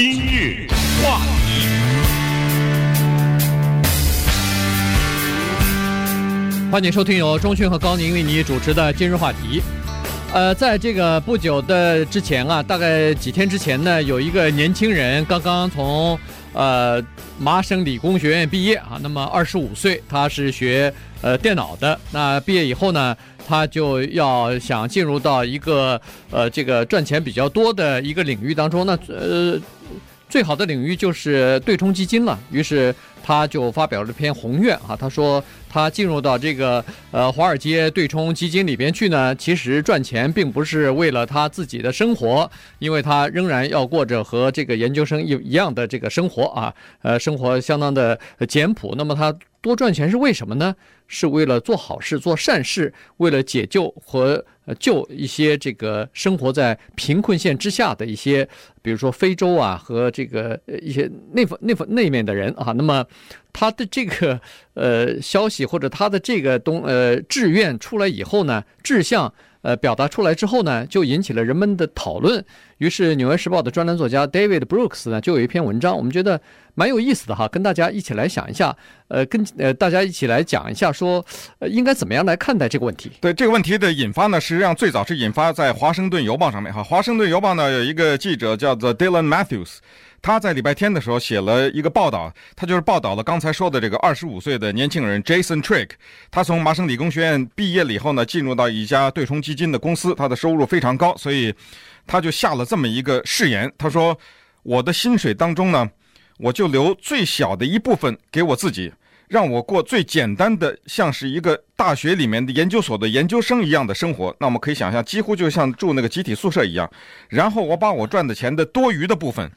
今日话题，欢迎收听由钟迅和高宁为你主持的今日话题。呃，在这个不久的之前啊，大概几天之前呢，有一个年轻人刚刚从呃麻省理工学院毕业啊，那么二十五岁，他是学呃电脑的。那毕业以后呢，他就要想进入到一个呃这个赚钱比较多的一个领域当中。那呃。最好的领域就是对冲基金了，于是他就发表了篇宏愿啊，他说他进入到这个呃华尔街对冲基金里边去呢，其实赚钱并不是为了他自己的生活，因为他仍然要过着和这个研究生一一样的这个生活啊，呃，生活相当的简朴。那么他多赚钱是为什么呢？是为了做好事、做善事，为了解救和就一些这个生活在贫困线之下的一些，比如说非洲啊和这个一些那方那方那面的人啊。那么他的这个呃消息或者他的这个东呃志愿出来以后呢，志向。呃，表达出来之后呢，就引起了人们的讨论。于是，《纽约时报》的专栏作家 David Brooks 呢，就有一篇文章，我们觉得蛮有意思的哈，跟大家一起来想一下，呃，跟呃大家一起来讲一下说，呃应该怎么样来看待这个问题。对这个问题的引发呢，实际上最早是引发在《华盛顿邮报》上面哈，《华盛顿邮报》呢有一个记者叫做 Dylan Matthews。他在礼拜天的时候写了一个报道，他就是报道了刚才说的这个二十五岁的年轻人 Jason Trigg。他从麻省理工学院毕业了以后呢，进入到一家对冲基金的公司，他的收入非常高，所以他就下了这么一个誓言。他说：“我的薪水当中呢，我就留最小的一部分给我自己，让我过最简单的，像是一个大学里面的研究所的研究生一样的生活。那我们可以想象，几乎就像住那个集体宿舍一样。然后我把我赚的钱的多余的部分。”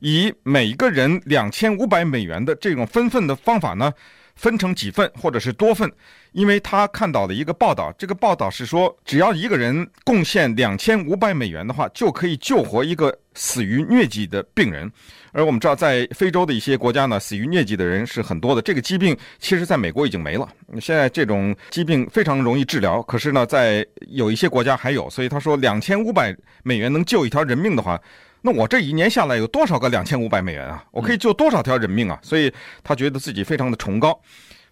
以每个人两千五百美元的这种分份的方法呢，分成几份或者是多份，因为他看到了一个报道，这个报道是说，只要一个人贡献两千五百美元的话，就可以救活一个死于疟疾的病人。而我们知道，在非洲的一些国家呢，死于疟疾的人是很多的。这个疾病其实在美国已经没了，现在这种疾病非常容易治疗，可是呢，在有一些国家还有。所以他说，两千五百美元能救一条人命的话。那我这一年下来有多少个两千五百美元啊？我可以救多少条人命啊？所以他觉得自己非常的崇高。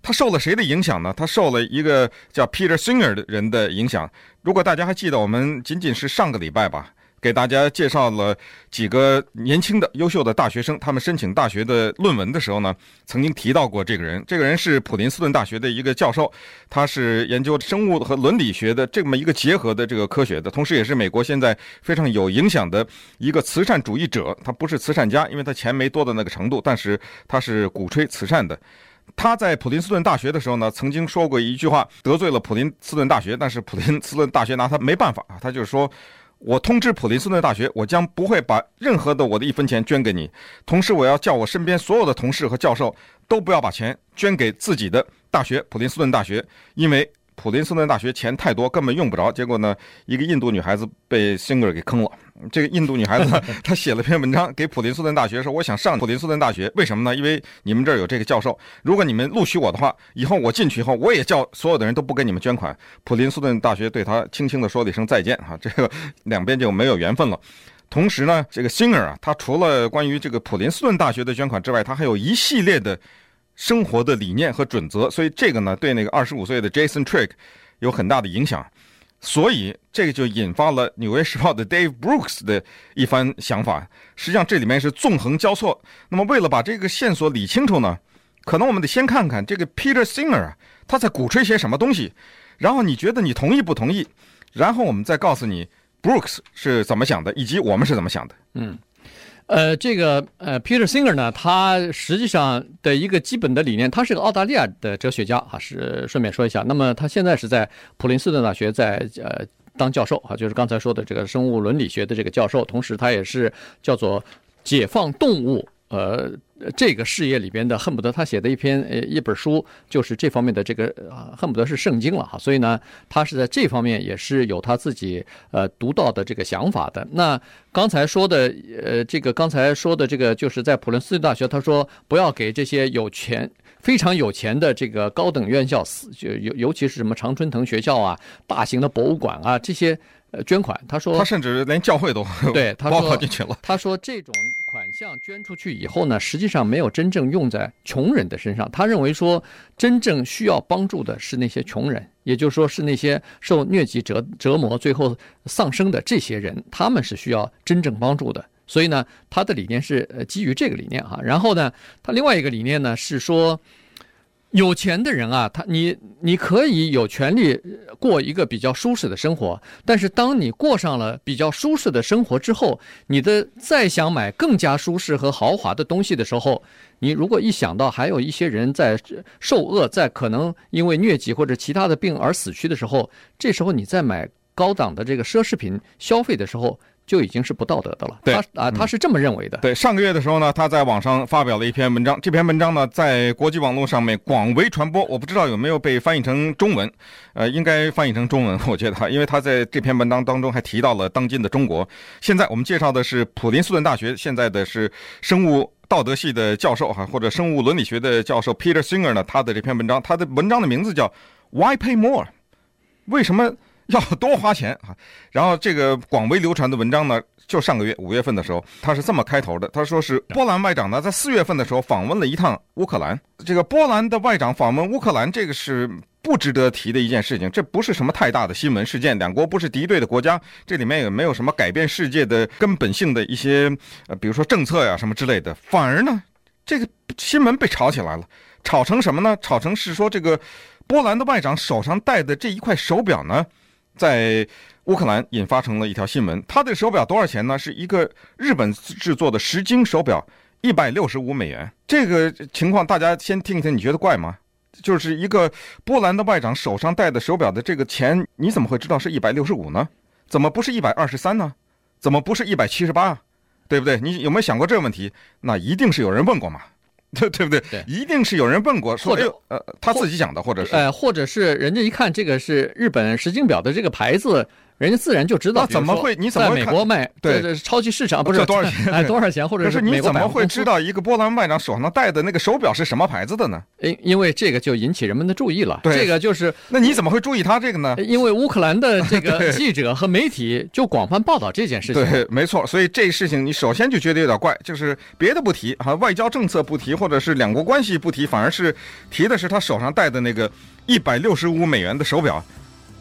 他受了谁的影响呢？他受了一个叫 Peter Singer 的人的影响。如果大家还记得，我们仅仅是上个礼拜吧。给大家介绍了几个年轻的优秀的大学生，他们申请大学的论文的时候呢，曾经提到过这个人。这个人是普林斯顿大学的一个教授，他是研究生物和伦理学的这么一个结合的这个科学的，同时也是美国现在非常有影响的一个慈善主义者。他不是慈善家，因为他钱没多到那个程度，但是他是鼓吹慈善的。他在普林斯顿大学的时候呢，曾经说过一句话，得罪了普林斯顿大学，但是普林斯顿大学拿他没办法啊，他就是说。我通知普林斯顿大学，我将不会把任何的我的一分钱捐给你。同时，我要叫我身边所有的同事和教授都不要把钱捐给自己的大学——普林斯顿大学，因为。普林斯顿大学钱太多，根本用不着。结果呢，一个印度女孩子被辛格尔给坑了。这个印度女孩子，她写了篇文章给普林斯顿大学说：“我想上普林斯顿大学，为什么呢？因为你们这儿有这个教授。如果你们录取我的话，以后我进去以后，我也叫所有的人都不给你们捐款。”普林斯顿大学对她轻轻地说了一声再见。哈，这个两边就没有缘分了。同时呢，这个辛格尔啊，他除了关于这个普林斯顿大学的捐款之外，他还有一系列的。生活的理念和准则，所以这个呢，对那个二十五岁的 Jason Trigg 有很大的影响，所以这个就引发了《纽约时报》的 Dave Brooks 的一番想法。实际上这里面是纵横交错。那么为了把这个线索理清楚呢，可能我们得先看看这个 Peter Singer 啊，他在鼓吹些什么东西，然后你觉得你同意不同意？然后我们再告诉你 Brooks 是怎么想的，以及我们是怎么想的。嗯。呃，这个呃，Peter Singer 呢，他实际上的一个基本的理念，他是个澳大利亚的哲学家啊，是顺便说一下。那么他现在是在普林斯顿大学在呃当教授啊，就是刚才说的这个生物伦理学的这个教授，同时他也是叫做解放动物呃。这个事业里边的恨不得他写的一篇呃一本书就是这方面的这个啊恨不得是圣经了哈，所以呢，他是在这方面也是有他自己呃独到的这个想法的。那刚才说的呃这个刚才说的这个就是在普林斯顿大学，他说不要给这些有权非常有钱的这个高等院校，就尤尤其是什么常春藤学校啊、大型的博物馆啊这些。呃捐款。他说他甚至连教会都 对他包括进去了。他说这种款项捐出去以后呢，实际上没有真正用在穷人的身上。他认为说，真正需要帮助的是那些穷人，也就是说是那些受疟疾折折磨最后丧生的这些人，他们是需要真正帮助的。所以呢，他的理念是呃基于这个理念哈。然后呢，他另外一个理念呢是说。有钱的人啊，他你你可以有权利过一个比较舒适的生活，但是当你过上了比较舒适的生活之后，你的再想买更加舒适和豪华的东西的时候，你如果一想到还有一些人在受饿，在可能因为疟疾或者其他的病而死去的时候，这时候你再买高档的这个奢侈品消费的时候。就已经是不道德的了。对，他啊，他是这么认为的。对，上个月的时候呢，他在网上发表了一篇文章，这篇文章呢，在国际网络上面广为传播。我不知道有没有被翻译成中文，呃，应该翻译成中文，我觉得，因为他在这篇文章当中还提到了当今的中国。现在我们介绍的是普林斯顿大学现在的是生物道德系的教授哈，或者生物伦理学的教授 Peter Singer 呢，他的这篇文章，他的文章的名字叫 Why Pay More？为什么？要多花钱啊！然后这个广为流传的文章呢，就上个月五月份的时候，他是这么开头的：他说是波兰外长呢，在四月份的时候访问了一趟乌克兰。这个波兰的外长访问乌克兰，这个是不值得提的一件事情，这不是什么太大的新闻事件。两国不是敌对的国家，这里面也没有什么改变世界的根本性的一些呃，比如说政策呀什么之类的。反而呢，这个新闻被炒起来了，炒成什么呢？炒成是说这个波兰的外长手上戴的这一块手表呢。在乌克兰引发成了一条新闻，他的手表多少钱呢？是一个日本制作的石精手表，一百六十五美元。这个情况大家先听一听，你觉得怪吗？就是一个波兰的外长手上戴的手表的这个钱，你怎么会知道是一百六十五呢？怎么不是一百二十三呢？怎么不是一百七十八？对不对？你有没有想过这个问题？那一定是有人问过嘛。对对不对？对，一定是有人问过，说或者呃，他自己讲的，或者是呃，或者是人家一看这个是日本石井表的这个牌子。人家自然就知道，怎么会？你怎么在美国卖？对，超级市场不是多少钱？哎，多少钱？或者是你怎么会知道一个波兰外长手上戴的那个手表是什么牌子的呢？因因为这个就引起人们的注意了。对，这个就是。那你怎么会注意他这个呢？因为乌克兰的 这个记者和媒体就广泛报道这件事情。对，没错。所以这事情你首先就觉得有点怪，就是别的不提哈，外交政策不提，或者是两国关系不提，反而是提的是他手上戴的那个一百六十五美元的手表。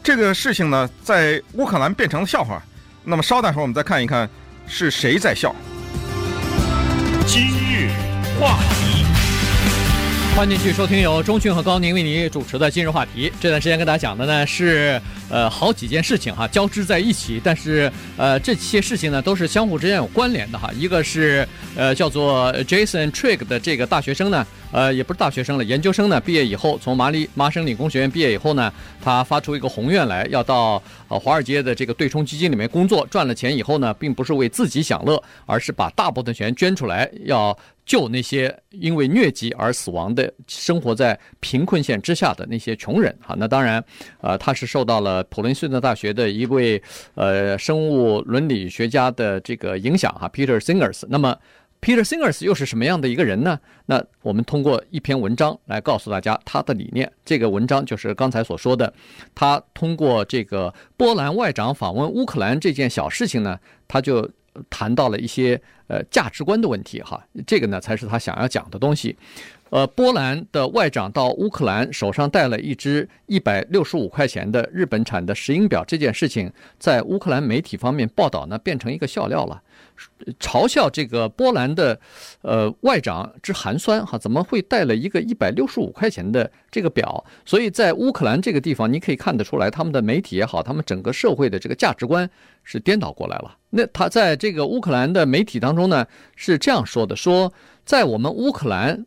这个事情呢，在乌克兰变成了笑话。那么稍待会儿，我们再看一看是谁在笑。今日话题，欢迎继续收听由钟迅和高宁为你主持的今日话题。这段时间跟大家讲的呢是呃好几件事情哈，交织在一起，但是呃这些事情呢都是相互之间有关联的哈。一个是呃叫做 Jason Trigg 的这个大学生呢。呃，也不是大学生了，研究生呢。毕业以后，从麻利麻省理工学院毕业以后呢，他发出一个宏愿来，要到呃华尔街的这个对冲基金里面工作。赚了钱以后呢，并不是为自己享乐，而是把大部分钱捐出来，要救那些因为疟疾而死亡的、生活在贫困线之下的那些穷人。哈，那当然，呃，他是受到了普林斯顿大学的一位呃生物伦理学家的这个影响哈，Peter Singers。那么。Peter Singers 又是什么样的一个人呢？那我们通过一篇文章来告诉大家他的理念。这个文章就是刚才所说的，他通过这个波兰外长访问乌克兰这件小事情呢，他就谈到了一些呃价值观的问题哈。这个呢才是他想要讲的东西。呃，波兰的外长到乌克兰手上带了一只一百六十五块钱的日本产的石英表，这件事情在乌克兰媒体方面报道呢，变成一个笑料了。嘲笑这个波兰的呃外长之寒酸哈，怎么会带了一个一百六十五块钱的这个表？所以在乌克兰这个地方，你可以看得出来，他们的媒体也好，他们整个社会的这个价值观是颠倒过来了。那他在这个乌克兰的媒体当中呢，是这样说的：说在我们乌克兰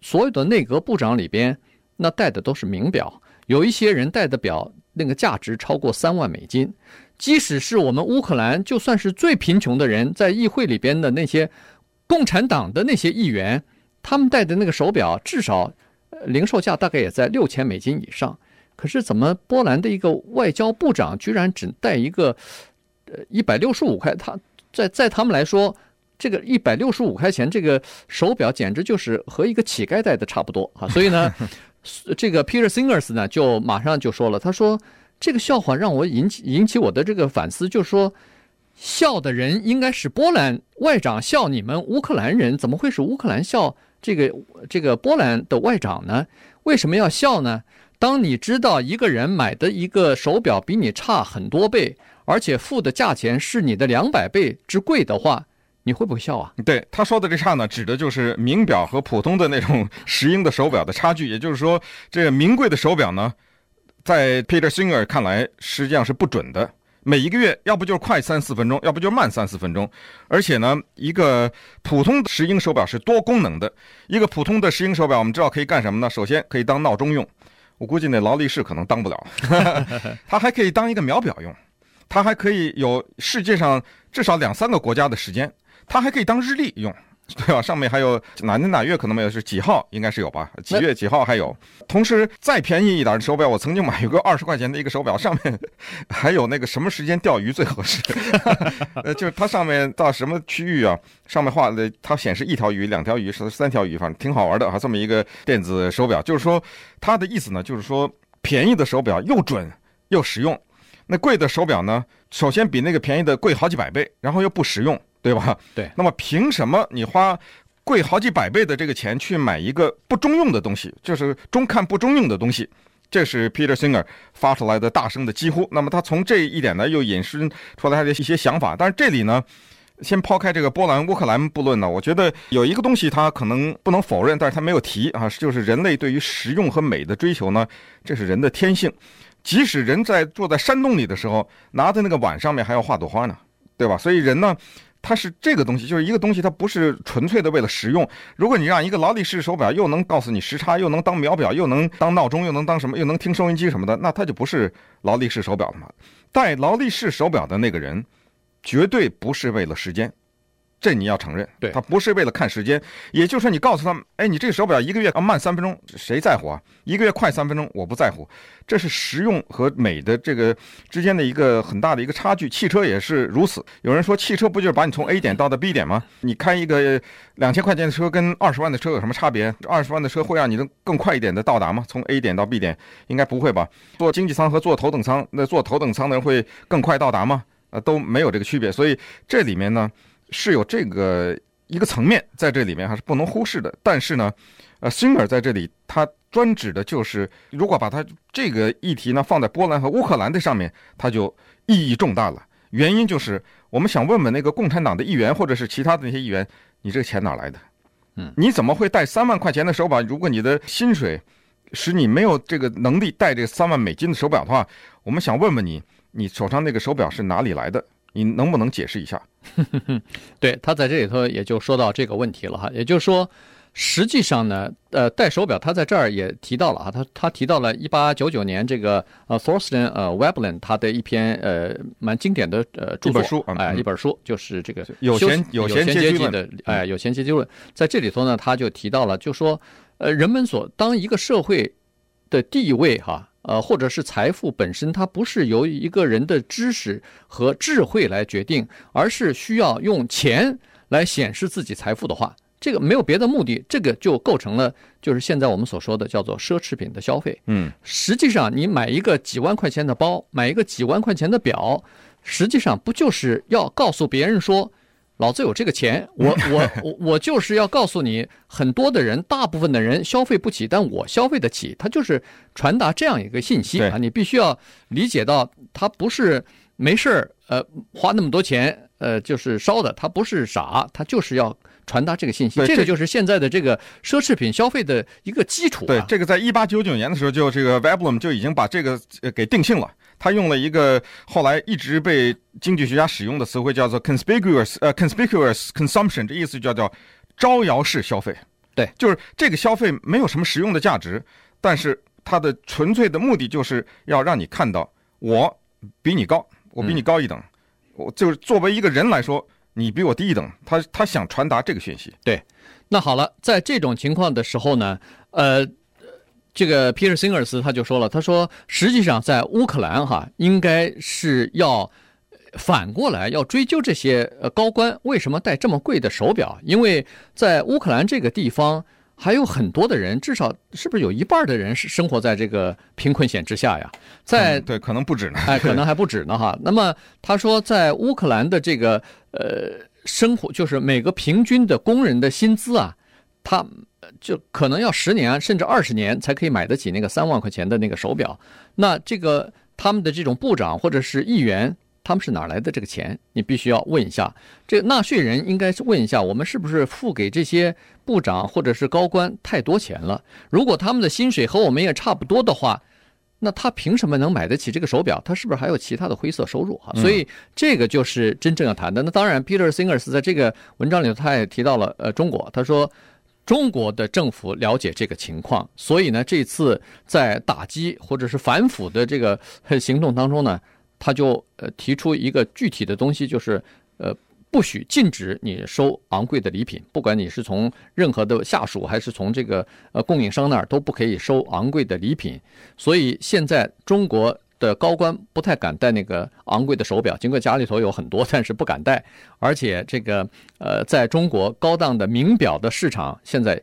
所有的内阁部长里边，那戴的都是名表，有一些人戴的表那个价值超过三万美金。即使是我们乌克兰，就算是最贫穷的人，在议会里边的那些共产党的那些议员，他们戴的那个手表，至少零售价大概也在六千美金以上。可是怎么波兰的一个外交部长居然只戴一个呃一百六十五块？他在在他们来说，这个一百六十五块钱这个手表简直就是和一个乞丐戴的差不多啊！所以呢，这个 Peter Singers 呢就马上就说了，他说。这个笑话让我引起引起我的这个反思，就说，笑的人应该是波兰外长笑你们乌克兰人，怎么会是乌克兰笑这个这个波兰的外长呢？为什么要笑呢？当你知道一个人买的一个手表比你差很多倍，而且付的价钱是你的两百倍之贵的话，你会不会笑啊？对，他说的这差呢，指的就是名表和普通的那种石英的手表的差距。也就是说，这个名贵的手表呢，在 Peter Singer 看来实际上是不准的。每一个月要不就是快三四分钟，要不就慢三四分钟。而且呢，一个普通的石英手表是多功能的。一个普通的石英手表，我们知道可以干什么呢？首先可以当闹钟用。我估计那劳力士可能当不了，它还可以当一个秒表用，它还可以有世界上至少两三个国家的时间，它还可以当日历用。对吧？上面还有哪年哪月可能没有，是几号应该是有吧？几月几号还有。同时再便宜一点的手表，我曾经买过二十块钱的一个手表，上面还有那个什么时间钓鱼最合适。呃，就是它上面到什么区域啊，上面画的它显示一条鱼、两条鱼、是三条鱼，反正挺好玩的啊。这么一个电子手表，就是说它的意思呢，就是说便宜的手表又准又实用，那贵的手表呢，首先比那个便宜的贵好几百倍，然后又不实用。对吧？对。那么凭什么你花贵好几百倍的这个钱去买一个不中用的东西？就是中看不中用的东西。这是 Peter Singer 发出来的大声的疾呼。那么他从这一点呢，又引申出来他的一些想法。但是这里呢，先抛开这个波兰乌克兰不论呢，我觉得有一个东西他可能不能否认，但是他没有提啊，就是人类对于实用和美的追求呢，这是人的天性。即使人在坐在山洞里的时候，拿在那个碗上面还要画朵花呢，对吧？所以人呢。它是这个东西，就是一个东西，它不是纯粹的为了实用。如果你让一个劳力士手表又能告诉你时差，又能当秒表，又能当闹钟，又能当什么，又能听收音机什么的，那它就不是劳力士手表了嘛。戴劳力士手表的那个人，绝对不是为了时间。这你要承认，对，他不是为了看时间，也就是说，你告诉他们，哎，你这个手表一个月啊慢三分钟，谁在乎啊？一个月快三分钟，我不在乎。这是实用和美的这个之间的一个很大的一个差距。汽车也是如此。有人说，汽车不就是把你从 A 点到的 B 点吗？你开一个两千块钱的车跟二十万的车有什么差别？二十万的车会让你能更快一点的到达吗？从 A 点到 B 点，应该不会吧？坐经济舱和坐头等舱，那坐头等舱的人会更快到达吗？呃，都没有这个区别。所以这里面呢。是有这个一个层面在这里面还是不能忽视的，但是呢，呃，Singer 在这里他专指的就是，如果把他这个议题呢放在波兰和乌克兰的上面，他就意义重大了。原因就是我们想问问那个共产党的议员或者是其他的那些议员，你这个钱哪来的？嗯，你怎么会带三万块钱的手表？如果你的薪水使你没有这个能力带这三万美金的手表的话，我们想问问你，你手上那个手表是哪里来的？你能不能解释一下？对，他在这里头也就说到这个问题了哈，也就是说，实际上呢，呃，戴手表他在这儿也提到了啊，他他提到了一八九九年这个呃 Thorstein 呃 Weblen 他的一篇呃蛮经典的呃著作书，哎、呃，一本书就是这个有钱有闲阶级的哎有闲阶级论，在这里头呢，他就提到了，就说呃人们所当一个社会的地位哈。呃，或者是财富本身，它不是由一个人的知识和智慧来决定，而是需要用钱来显示自己财富的话，这个没有别的目的，这个就构成了就是现在我们所说的叫做奢侈品的消费。嗯，实际上你买一个几万块钱的包，买一个几万块钱的表，实际上不就是要告诉别人说，老子有这个钱，我我 我我就是要告诉你，很多的人，大部分的人消费不起，但我消费得起，他就是传达这样一个信息啊！你必须要理解到，他不是没事儿，呃，花那么多钱，呃，就是烧的，他不是傻，他就是要传达这个信息。这个就是现在的这个奢侈品消费的一个基础啊。对，这个在一八九九年的时候，就这个 Veblen 就已经把这个给定性了。他用了一个后来一直被经济学家使用的词汇，叫做 conspicuous 呃 conspicuous consumption，这意思就叫做招摇式消费。对，就是这个消费没有什么实用的价值，但是它的纯粹的目的就是要让你看到我比你高，我比你高一等，嗯、我就是作为一个人来说，你比我低一等。他他想传达这个讯息。对，那好了，在这种情况的时候呢，呃。这个 Peter Singers 他就说了，他说实际上在乌克兰哈，应该是要反过来要追究这些呃高官为什么戴这么贵的手表，因为在乌克兰这个地方还有很多的人，至少是不是有一半的人是生活在这个贫困线之下呀？在、嗯、对，可能不止呢，哎，可能还不止呢哈。那么他说，在乌克兰的这个呃生活，就是每个平均的工人的薪资啊，他就可能要十年甚至二十年才可以买得起那个三万块钱的那个手表。那这个他们的这种部长或者是议员。他们是哪来的这个钱？你必须要问一下。这个纳税人应该是问一下，我们是不是付给这些部长或者是高官太多钱了？如果他们的薪水和我们也差不多的话，那他凭什么能买得起这个手表？他是不是还有其他的灰色收入？哈，所以这个就是真正要谈的。那当然，Peter Singers 在这个文章里头他也提到了呃中国，他说中国的政府了解这个情况，所以呢，这次在打击或者是反腐的这个行动当中呢。他就呃提出一个具体的东西，就是呃不许禁止你收昂贵的礼品，不管你是从任何的下属还是从这个呃供应商那儿都不可以收昂贵的礼品。所以现在中国的高官不太敢戴那个昂贵的手表，尽管家里头有很多，但是不敢戴。而且这个呃在中国高档的名表的市场现在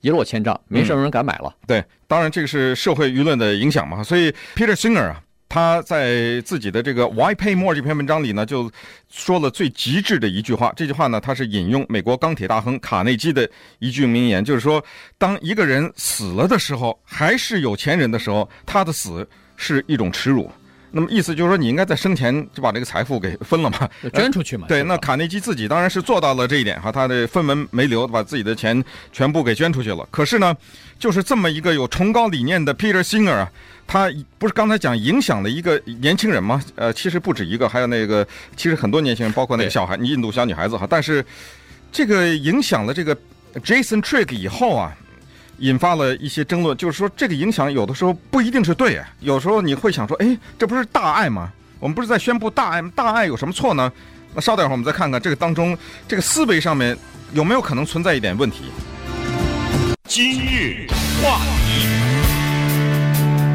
一落千丈，没什么人敢买了。嗯、对，当然这个是社会舆论的影响嘛。所以 Peter Singer 啊。他在自己的这个 Why Pay More 这篇文章里呢，就说了最极致的一句话。这句话呢，他是引用美国钢铁大亨卡内基的一句名言，就是说，当一个人死了的时候，还是有钱人的时候，他的死是一种耻辱。那么意思就是说，你应该在生前就把这个财富给分了嘛，捐出去嘛。对，那卡内基自己当然是做到了这一点哈，他的分文没留，把自己的钱全部给捐出去了。可是呢，就是这么一个有崇高理念的 Peter Singer 啊，他不是刚才讲影响了一个年轻人吗？呃，其实不止一个，还有那个其实很多年轻人，包括那个小孩，印度小女孩子哈。但是这个影响了这个 Jason Trigg 以后啊。引发了一些争论，就是说这个影响有的时候不一定是对，有时候你会想说，哎，这不是大爱吗？我们不是在宣布大爱吗？大爱有什么错呢？那稍等一会儿，我们再看看这个当中这个思维上面有没有可能存在一点问题。今日话题。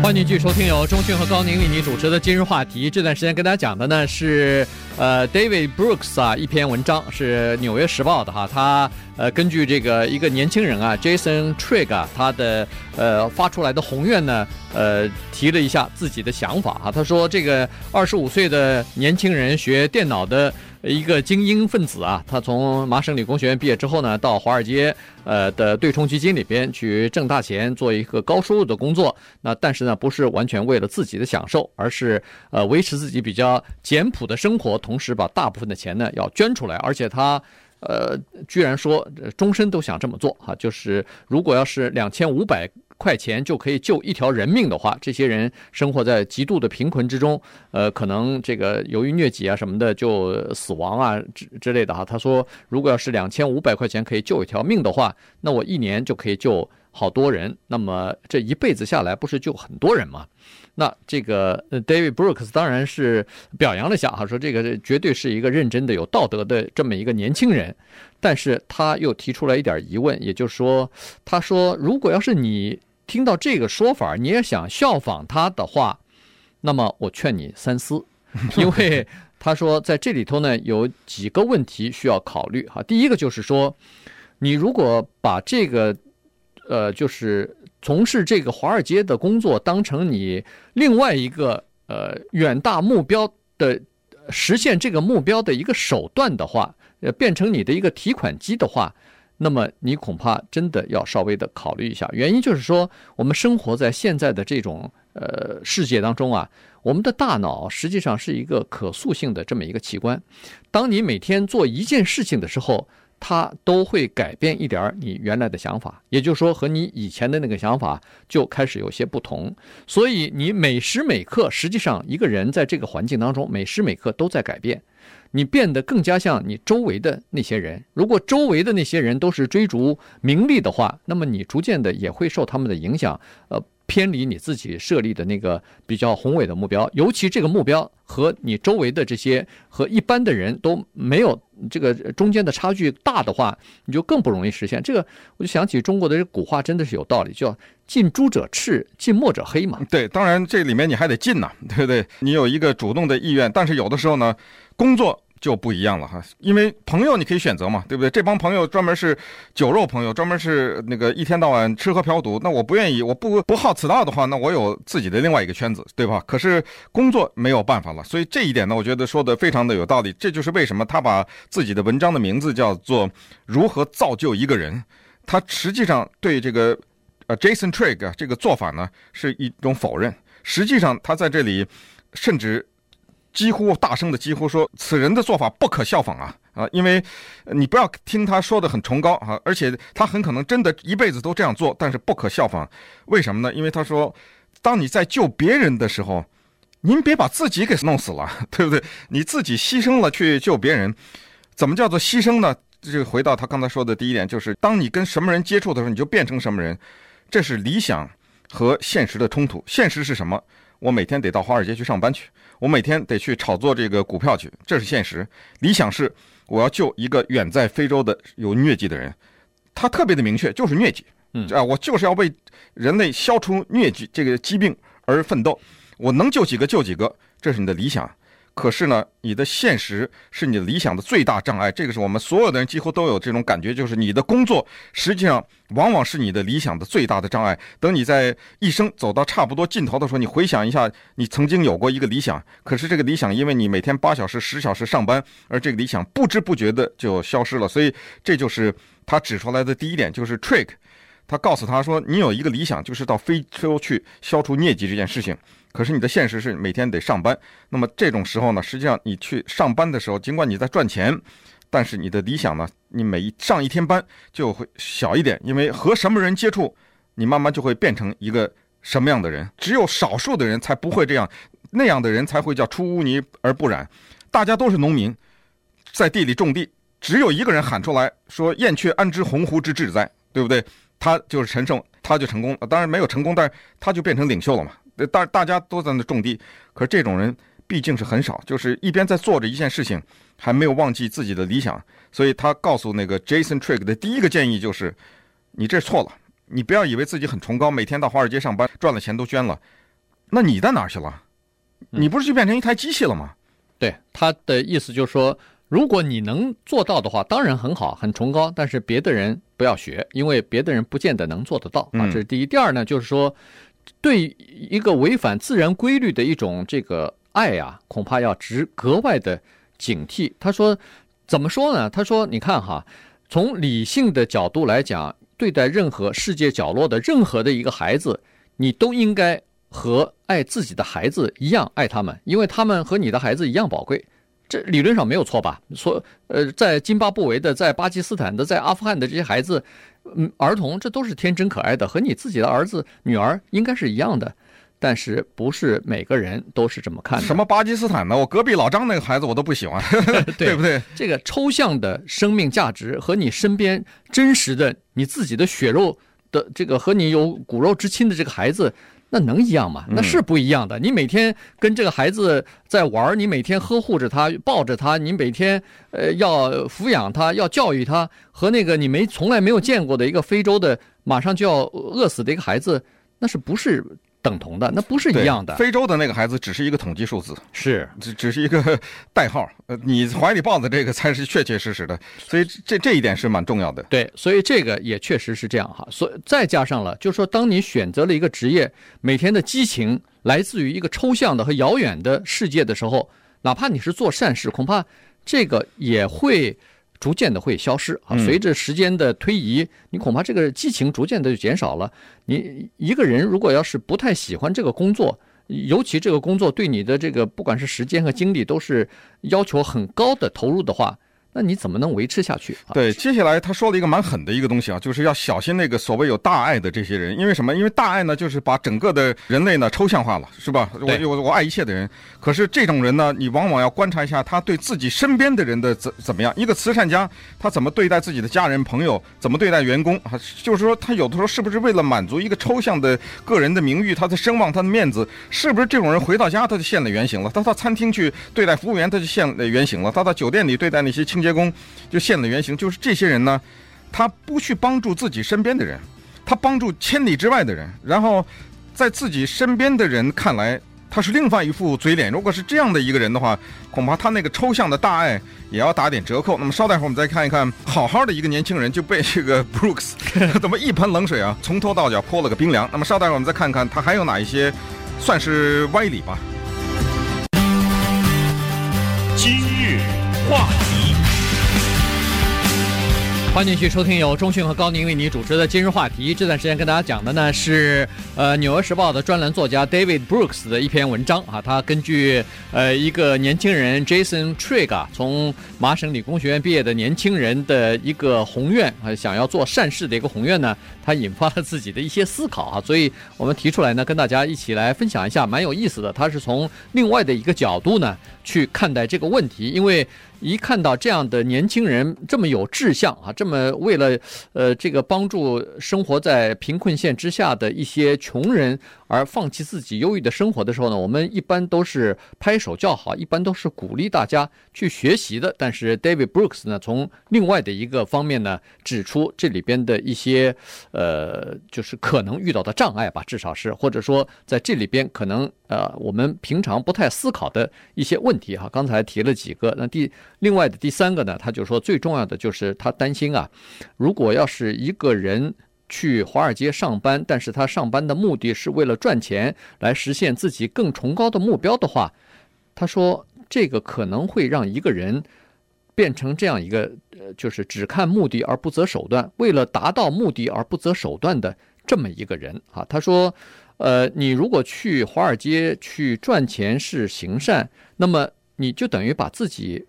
欢迎继续收听由钟迅和高宁为你主持的今日话题。这段时间跟大家讲的呢是，呃，David Brooks 啊一篇文章，是《纽约时报》的哈。他呃根据这个一个年轻人啊，Jason Trigg 啊，他的呃发出来的宏愿呢，呃提了一下自己的想法哈。他说这个二十五岁的年轻人学电脑的。一个精英分子啊，他从麻省理工学院毕业之后呢，到华尔街呃的对冲基金里边去挣大钱，做一个高收入的工作。那但是呢，不是完全为了自己的享受，而是呃维持自己比较简朴的生活，同时把大部分的钱呢要捐出来。而且他呃居然说终身都想这么做哈，就是如果要是两千五百。块钱就可以救一条人命的话，这些人生活在极度的贫困之中，呃，可能这个由于疟疾啊什么的就死亡啊之之类的哈。他说，如果要是两千五百块钱可以救一条命的话，那我一年就可以救好多人。那么这一辈子下来，不是救很多人吗？那这个 David Brooks 当然是表扬了一下哈，说这个绝对是一个认真的、有道德的这么一个年轻人。但是他又提出了一点疑问，也就是说，他说如果要是你听到这个说法，你也想效仿他的话，那么我劝你三思，因为 他说在这里头呢有几个问题需要考虑哈。第一个就是说，你如果把这个呃就是从事这个华尔街的工作当成你另外一个呃远大目标的实现这个目标的一个手段的话。呃，变成你的一个提款机的话，那么你恐怕真的要稍微的考虑一下。原因就是说，我们生活在现在的这种呃世界当中啊，我们的大脑实际上是一个可塑性的这么一个器官。当你每天做一件事情的时候，它都会改变一点你原来的想法，也就是说，和你以前的那个想法就开始有些不同。所以你每时每刻，实际上一个人在这个环境当中，每时每刻都在改变。你变得更加像你周围的那些人。如果周围的那些人都是追逐名利的话，那么你逐渐的也会受他们的影响，呃，偏离你自己设立的那个比较宏伟的目标。尤其这个目标和你周围的这些和一般的人都没有这个中间的差距大的话，你就更不容易实现。这个我就想起中国的这古话，真的是有道理，叫“近朱者赤，近墨者黑”嘛。对，当然这里面你还得近呐，对不对？你有一个主动的意愿，但是有的时候呢。工作就不一样了哈，因为朋友你可以选择嘛，对不对？这帮朋友专门是酒肉朋友，专门是那个一天到晚吃喝嫖赌，那我不愿意，我不不好此道的话，那我有自己的另外一个圈子，对吧？可是工作没有办法了，所以这一点呢，我觉得说的非常的有道理。这就是为什么他把自己的文章的名字叫做《如何造就一个人》，他实际上对这个呃 Jason Trigg 这个做法呢是一种否认。实际上他在这里甚至。几乎大声的几乎说，此人的做法不可效仿啊啊！因为，你不要听他说的很崇高啊，而且他很可能真的一辈子都这样做，但是不可效仿。为什么呢？因为他说，当你在救别人的时候，您别把自己给弄死了，对不对？你自己牺牲了去救别人，怎么叫做牺牲呢？这回到他刚才说的第一点，就是当你跟什么人接触的时候，你就变成什么人，这是理想和现实的冲突。现实是什么？我每天得到华尔街去上班去。我每天得去炒作这个股票去，这是现实。理想是我要救一个远在非洲的有疟疾的人，他特别的明确，就是疟疾。嗯啊，我就是要为人类消除疟疾这个疾病而奋斗，我能救几个救几个，这是你的理想。可是呢，你的现实是你理想的最大障碍。这个是我们所有的人几乎都有这种感觉，就是你的工作实际上往往是你的理想的最大的障碍。等你在一生走到差不多尽头的时候，你回想一下，你曾经有过一个理想，可是这个理想因为你每天八小时、十小时上班，而这个理想不知不觉的就消失了。所以这就是他指出来的第一点，就是 trick 他告诉他说，你有一个理想，就是到非洲去消除疟疾这件事情。可是你的现实是每天得上班，那么这种时候呢，实际上你去上班的时候，尽管你在赚钱，但是你的理想呢，你每一上一天班就会小一点，因为和什么人接触，你慢慢就会变成一个什么样的人。只有少数的人才不会这样，那样的人才会叫出污泥而不染。大家都是农民，在地里种地，只有一个人喊出来说“燕雀安知鸿鹄之志哉”，对不对？他就是陈胜，他就成功了。当然没有成功，但是他就变成领袖了嘛。大大家都在那种地，可是这种人毕竟是很少，就是一边在做着一件事情，还没有忘记自己的理想。所以他告诉那个 Jason Trigg 的第一个建议就是：你这错了，你不要以为自己很崇高，每天到华尔街上班赚了钱都捐了，那你在哪儿去了？你不是就变成一台机器了吗？嗯、对，他的意思就是说，如果你能做到的话，当然很好，很崇高，但是别的人不要学，因为别的人不见得能做得到啊。这是第一。第二呢，就是说。对一个违反自然规律的一种这个爱呀，恐怕要值格外的警惕。他说：“怎么说呢？他说，你看哈，从理性的角度来讲，对待任何世界角落的任何的一个孩子，你都应该和爱自己的孩子一样爱他们，因为他们和你的孩子一样宝贵。”这理论上没有错吧？说，呃，在津巴布韦的、在巴基斯坦的、在阿富汗的这些孩子，嗯，儿童，这都是天真可爱的，和你自己的儿子、女儿应该是一样的。但是不是每个人都是这么看的。什么巴基斯坦的？我隔壁老张那个孩子我都不喜欢，对，对不对？这个抽象的生命价值和你身边真实的你自己的血肉的这个和你有骨肉之亲的这个孩子。那能一样吗？那是不一样的。你每天跟这个孩子在玩，你每天呵护着他，抱着他，你每天呃要抚养他，要教育他，和那个你没从来没有见过的一个非洲的马上就要饿死的一个孩子，那是不是？等同的，那不是一样的。非洲的那个孩子只是一个统计数字，是只只是一个代号。呃，你怀里抱的这个才是确确实实的，所以这这一点是蛮重要的。对，所以这个也确实是这样哈。所以再加上了，就是说，当你选择了一个职业，每天的激情来自于一个抽象的和遥远的世界的时候，哪怕你是做善事，恐怕这个也会。逐渐的会消失啊！随着时间的推移，你恐怕这个激情逐渐的就减少了。你一个人如果要是不太喜欢这个工作，尤其这个工作对你的这个不管是时间和精力都是要求很高的投入的话。那你怎么能维持下去？对，接下来他说了一个蛮狠的一个东西啊，就是要小心那个所谓有大爱的这些人，因为什么？因为大爱呢，就是把整个的人类呢抽象化了，是吧？我我我爱一切的人，可是这种人呢，你往往要观察一下他对自己身边的人的怎怎么样。一个慈善家，他怎么对待自己的家人朋友，怎么对待员工啊？就是说，他有的时候是不是为了满足一个抽象的个人的名誉，他的声望，他的面子，是不是这种人回到家他就现了原形了？他到餐厅去对待服务员，他就现了原形了？他到酒店里对待那些清洁工就现了原形，就是这些人呢，他不去帮助自己身边的人，他帮助千里之外的人，然后在自己身边的人看来，他是另外一副嘴脸。如果是这样的一个人的话，恐怕他那个抽象的大爱也要打点折扣。那么稍待会儿我们再看一看，好好的一个年轻人就被这个 Brooks 怎么一盆冷水啊，从头到脚泼了个冰凉。那么稍待会儿我们再看看他还有哪一些算是歪理吧。今日话题。欢迎继续收听由中讯和高宁为你主持的今日话题。这段时间跟大家讲的呢是，呃，《纽约时报》的专栏作家 David Brooks 的一篇文章啊。他根据呃一个年轻人 Jason Trigg 啊，从麻省理工学院毕业的年轻人的一个宏愿啊，想要做善事的一个宏愿呢，他引发了自己的一些思考啊。所以我们提出来呢，跟大家一起来分享一下，蛮有意思的。他是从另外的一个角度呢去看待这个问题，因为。一看到这样的年轻人这么有志向啊，这么为了呃这个帮助生活在贫困线之下的一些穷人而放弃自己忧郁的生活的时候呢，我们一般都是拍手叫好，一般都是鼓励大家去学习的。但是 David Brooks 呢，从另外的一个方面呢，指出这里边的一些呃，就是可能遇到的障碍吧，至少是或者说在这里边可能呃我们平常不太思考的一些问题哈。刚才提了几个，那第另外的第三个呢，他就说最重要的就是他担心啊，如果要是一个人。去华尔街上班，但是他上班的目的是为了赚钱，来实现自己更崇高的目标的话，他说这个可能会让一个人变成这样一个，呃，就是只看目的而不择手段，为了达到目的而不择手段的这么一个人啊。他说，呃，你如果去华尔街去赚钱是行善，那么你就等于把自己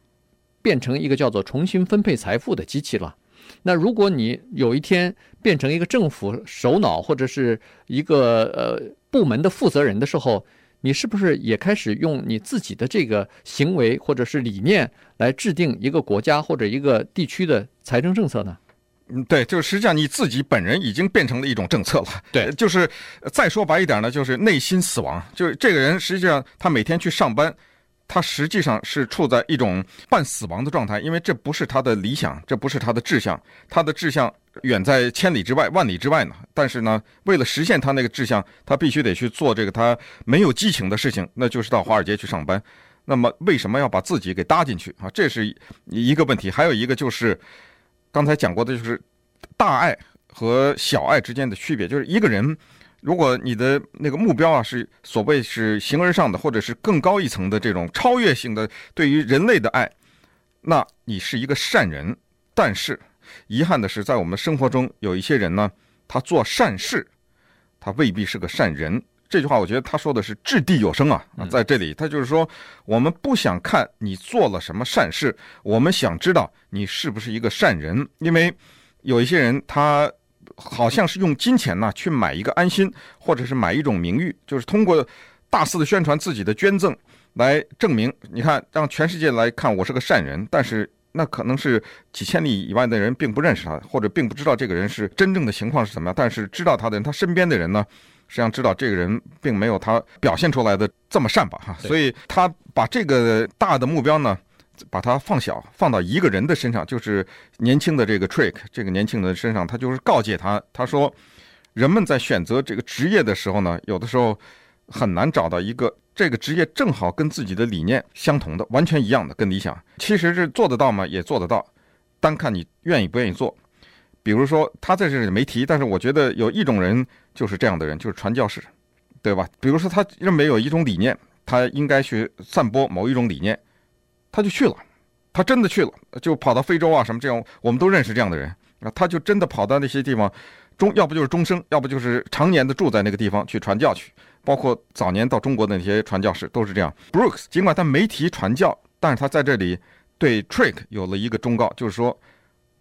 变成一个叫做重新分配财富的机器了。那如果你有一天变成一个政府首脑或者是一个呃部门的负责人的时候，你是不是也开始用你自己的这个行为或者是理念来制定一个国家或者一个地区的财政政策呢？嗯，对，就是实际上你自己本人已经变成了一种政策了。对，就是再说白一点呢，就是内心死亡。就是这个人实际上他每天去上班。他实际上是处在一种半死亡的状态，因为这不是他的理想，这不是他的志向，他的志向远在千里之外、万里之外呢。但是呢，为了实现他那个志向，他必须得去做这个他没有激情的事情，那就是到华尔街去上班。那么，为什么要把自己给搭进去啊？这是一个问题。还有一个就是刚才讲过的，就是大爱和小爱之间的区别，就是一个人。如果你的那个目标啊是所谓是形而上的，或者是更高一层的这种超越性的对于人类的爱，那你是一个善人。但是遗憾的是，在我们生活中有一些人呢，他做善事，他未必是个善人。这句话我觉得他说的是掷地有声啊啊，在这里他就是说，我们不想看你做了什么善事，我们想知道你是不是一个善人，因为有一些人他。好像是用金钱呢去买一个安心，或者是买一种名誉，就是通过大肆的宣传自己的捐赠来证明，你看让全世界来看我是个善人。但是那可能是几千里以外的人并不认识他，或者并不知道这个人是真正的情况是怎么样。但是知道他的人，他身边的人呢，实际上知道这个人并没有他表现出来的这么善吧？哈，所以他把这个大的目标呢。把它放小，放到一个人的身上，就是年轻的这个 Trick，这个年轻人身上，他就是告诫他，他说，人们在选择这个职业的时候呢，有的时候很难找到一个这个职业正好跟自己的理念相同的，完全一样的，跟理想。其实是做得到吗？也做得到，单看你愿意不愿意做。比如说他在这里没提，但是我觉得有一种人就是这样的人，就是传教士，对吧？比如说他认为有一种理念，他应该去散播某一种理念。他就去了，他真的去了，就跑到非洲啊什么这样，我们都认识这样的人啊。他就真的跑到那些地方，终要不就是终生，要不就是常年的住在那个地方去传教去。包括早年到中国的那些传教士都是这样。Brooks 尽管他没提传教，但是他在这里对 Trick 有了一个忠告，就是说，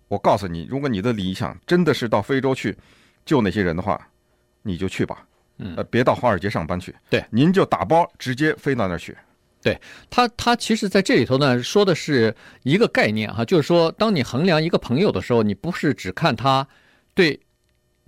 我告诉你，如果你的理想真的是到非洲去救那些人的话，你就去吧，呃，别到华尔街上班去。对，您就打包直接飞到那儿去。对他，他其实在这里头呢，说的是一个概念哈，就是说，当你衡量一个朋友的时候，你不是只看他对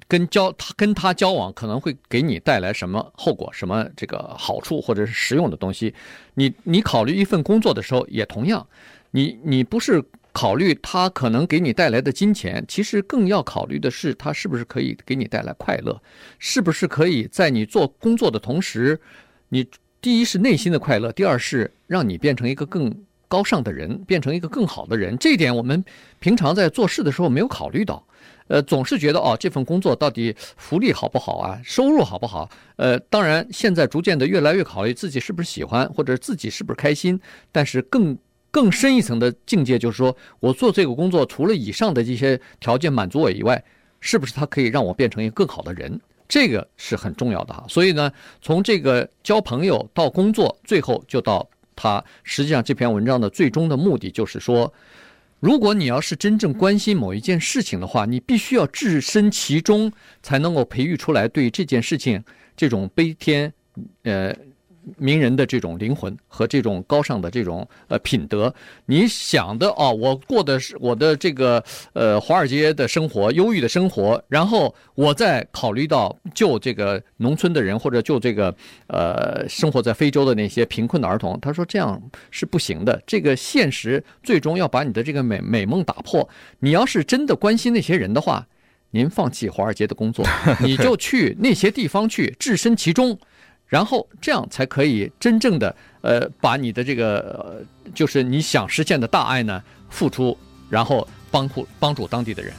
跟交他跟他交往可能会给你带来什么后果、什么这个好处或者是实用的东西，你你考虑一份工作的时候也同样，你你不是考虑他可能给你带来的金钱，其实更要考虑的是他是不是可以给你带来快乐，是不是可以在你做工作的同时，你。第一是内心的快乐，第二是让你变成一个更高尚的人，变成一个更好的人。这一点我们平常在做事的时候没有考虑到，呃，总是觉得哦，这份工作到底福利好不好啊，收入好不好？呃，当然现在逐渐的越来越考虑自己是不是喜欢，或者自己是不是开心。但是更更深一层的境界就是说，我做这个工作，除了以上的这些条件满足我以外，是不是它可以让我变成一个更好的人？这个是很重要的哈。所以呢，从这个交朋友到工作，最后就到他实际上这篇文章的最终的目的就是说，如果你要是真正关心某一件事情的话，你必须要置身其中，才能够培育出来对这件事情这种悲天，呃。名人的这种灵魂和这种高尚的这种呃品德，你想的哦，我过的是我的这个呃华尔街的生活，忧郁的生活，然后我再考虑到救这个农村的人或者救这个呃生活在非洲的那些贫困的儿童，他说这样是不行的，这个现实最终要把你的这个美美梦打破。你要是真的关心那些人的话，您放弃华尔街的工作，你就去那些地方去置身其中。然后这样才可以真正的呃，把你的这个，就是你想实现的大爱呢付出，然后帮助帮助当地的人。